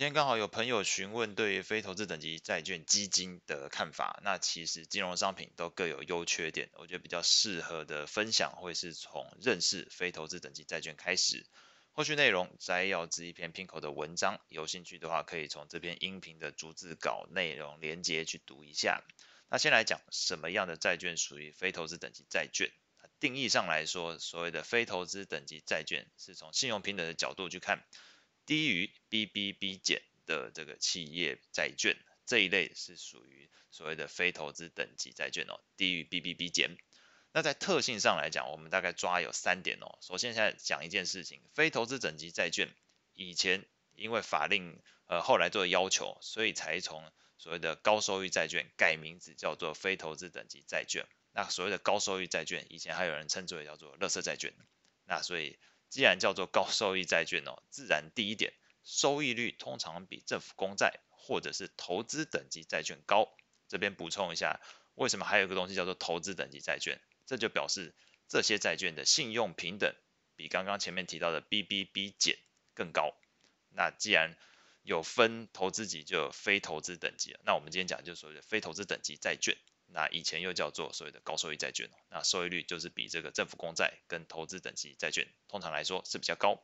今天刚好有朋友询问对于非投资等级债券基金的看法，那其实金融商品都各有优缺点，我觉得比较适合的分享会是从认识非投资等级债券开始。后续内容摘要自一篇 Pinko 的文章，有兴趣的话可以从这篇音频的逐字稿内容连接去读一下。那先来讲什么样的债券属于非投资等级债券？定义上来说，所谓的非投资等级债券是从信用平等的角度去看。低于 BBB 减的这个企业债券这一类是属于所谓的非投资等级债券哦，低于 BBB 减。那在特性上来讲，我们大概抓有三点哦。首先，现在讲一件事情，非投资等级债券以前因为法令呃后来做的要求，所以才从所谓的高收益债券改名字叫做非投资等级债券。那所谓的高收益债券，以前还有人称之为叫做垃圾债券。那所以。既然叫做高收益债券哦，自然第一点，收益率通常比政府公债或者是投资等级债券高。这边补充一下，为什么还有个东西叫做投资等级债券？这就表示这些债券的信用评等比刚刚前面提到的 BBB 减更高。那既然有分投资级，就有非投资等级。那我们今天讲就是所谓的非投资等级债券。那以前又叫做所谓的高收益债券，那收益率就是比这个政府公债跟投资等级债券通常来说是比较高。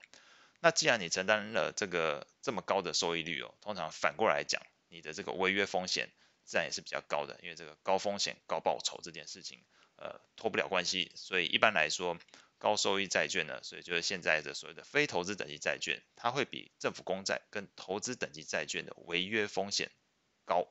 那既然你承担了这个这么高的收益率哦，通常反过来讲，你的这个违约风险自然也是比较高的，因为这个高风险高报酬这件事情，呃，脱不了关系。所以一般来说，高收益债券呢，所以就是现在的所谓的非投资等级债券，它会比政府公债跟投资等级债券的违约风险高。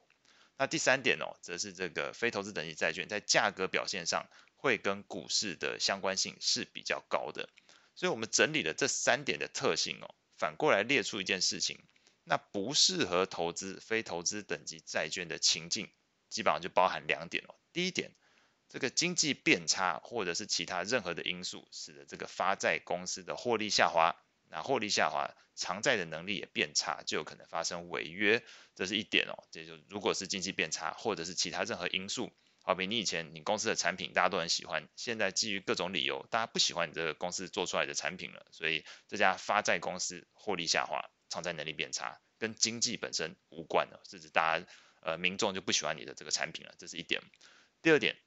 那第三点哦，则是这个非投资等级债券在价格表现上会跟股市的相关性是比较高的，所以我们整理了这三点的特性哦，反过来列出一件事情，那不适合投资非投资等级债券的情境，基本上就包含两点哦。第一点，这个经济变差或者是其他任何的因素，使得这个发债公司的获利下滑。那获利下滑，偿债的能力也变差，就有可能发生违约，这是一点哦。这就如果是经济变差，或者是其他任何因素，好比你以前你公司的产品大家都很喜欢，现在基于各种理由，大家不喜欢你这个公司做出来的产品了，所以这家发债公司获利下滑，偿债能力变差，跟经济本身无关的，是指大家呃民众就不喜欢你的这个产品了，这是一点。第二点，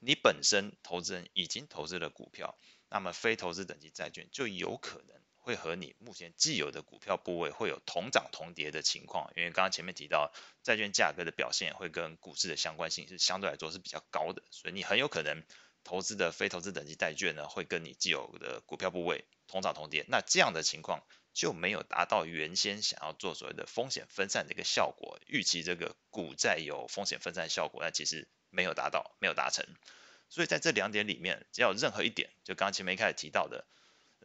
你本身投资人已经投资了股票，那么非投资等级债券就有可能。会和你目前既有的股票部位会有同涨同跌的情况，因为刚刚前面提到债券价格的表现会跟股市的相关性是相对来说是比较高的，所以你很有可能投资的非投资等级债券呢会跟你既有的股票部位同涨同跌，那这样的情况就没有达到原先想要做所谓的风险分散的一个效果，预期这个股债有风险分散效果，那其实没有达到，没有达成，所以在这两点里面，只要任何一点，就刚刚前面一开始提到的。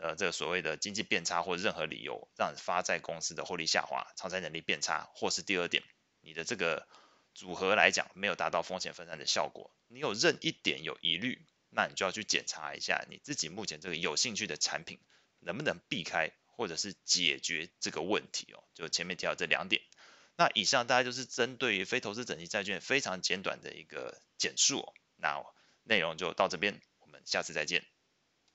呃，这个所谓的经济变差或任何理由让发债公司的获利下滑、偿债能力变差，或是第二点，你的这个组合来讲没有达到风险分散的效果，你有任一点有疑虑，那你就要去检查一下你自己目前这个有兴趣的产品能不能避开或者是解决这个问题哦。就前面提到这两点，那以上大概就是针对于非投资等级债券非常简短的一个简述哦。那内容就到这边，我们下次再见。